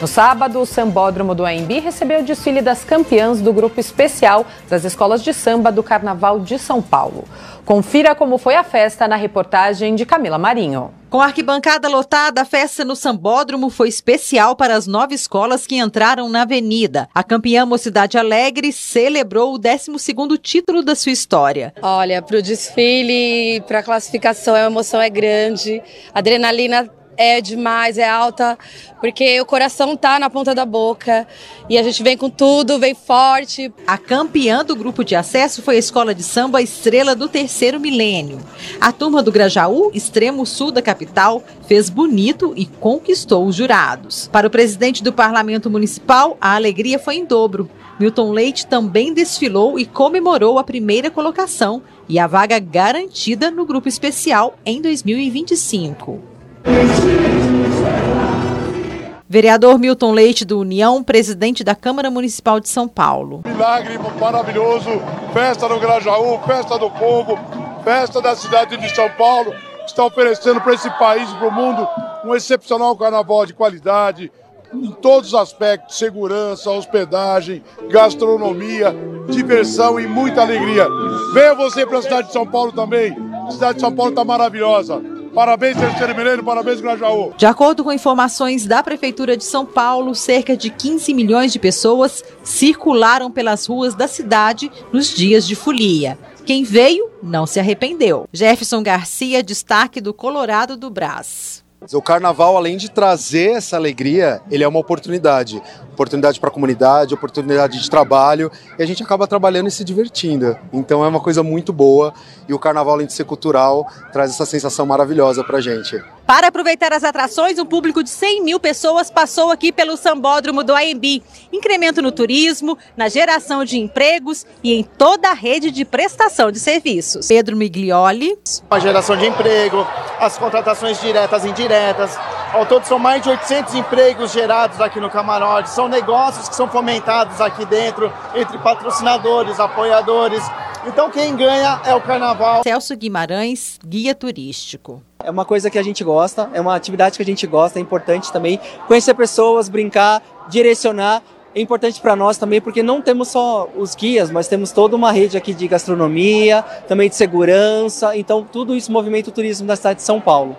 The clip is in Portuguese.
No sábado, o Sambódromo do AMB recebeu o desfile das campeãs do grupo especial das escolas de samba do Carnaval de São Paulo. Confira como foi a festa na reportagem de Camila Marinho. Com a arquibancada lotada, a festa no Sambódromo foi especial para as nove escolas que entraram na avenida. A campeã Mocidade Alegre celebrou o 12º título da sua história. Olha, para o desfile, para a classificação, a emoção é grande, a adrenalina é demais, é alta, porque o coração tá na ponta da boca e a gente vem com tudo, vem forte. A campeã do grupo de acesso foi a escola de samba Estrela do Terceiro Milênio. A turma do Grajaú, extremo sul da capital, fez bonito e conquistou os jurados. Para o presidente do parlamento municipal, a alegria foi em dobro. Milton Leite também desfilou e comemorou a primeira colocação e a vaga garantida no grupo especial em 2025. Vereador Milton Leite do União, presidente da Câmara Municipal de São Paulo. Milagre maravilhoso, festa no Grajaú, festa do povo, festa da cidade de São Paulo, está oferecendo para esse país e para o mundo um excepcional carnaval de qualidade, em todos os aspectos, segurança, hospedagem, gastronomia, diversão e muita alegria. Venha você para a cidade de São Paulo também. A cidade de São Paulo está maravilhosa. Parabéns, Terceiro Milênio, parabéns, Grajaú. De acordo com informações da Prefeitura de São Paulo, cerca de 15 milhões de pessoas circularam pelas ruas da cidade nos dias de folia. Quem veio não se arrependeu. Jefferson Garcia, destaque do Colorado do Brás. O carnaval, além de trazer essa alegria, ele é uma oportunidade. Oportunidade para a comunidade, oportunidade de trabalho, e a gente acaba trabalhando e se divertindo. Então é uma coisa muito boa, e o carnaval, além de ser cultural, traz essa sensação maravilhosa para a gente. Para aproveitar as atrações, um público de 100 mil pessoas passou aqui pelo Sambódromo do AMB. Incremento no turismo, na geração de empregos e em toda a rede de prestação de serviços. Pedro Miglioli. A geração de emprego, as contratações diretas e indiretas. Ao todo são mais de 800 empregos gerados aqui no camarote. São negócios que são fomentados aqui dentro entre patrocinadores, apoiadores. Então quem ganha é o carnaval. Celso Guimarães, guia turístico. É uma coisa que a gente gosta, é uma atividade que a gente gosta, é importante também conhecer pessoas, brincar, direcionar. É importante para nós também porque não temos só os guias, mas temos toda uma rede aqui de gastronomia, também de segurança, então tudo isso movimenta o turismo da cidade de São Paulo.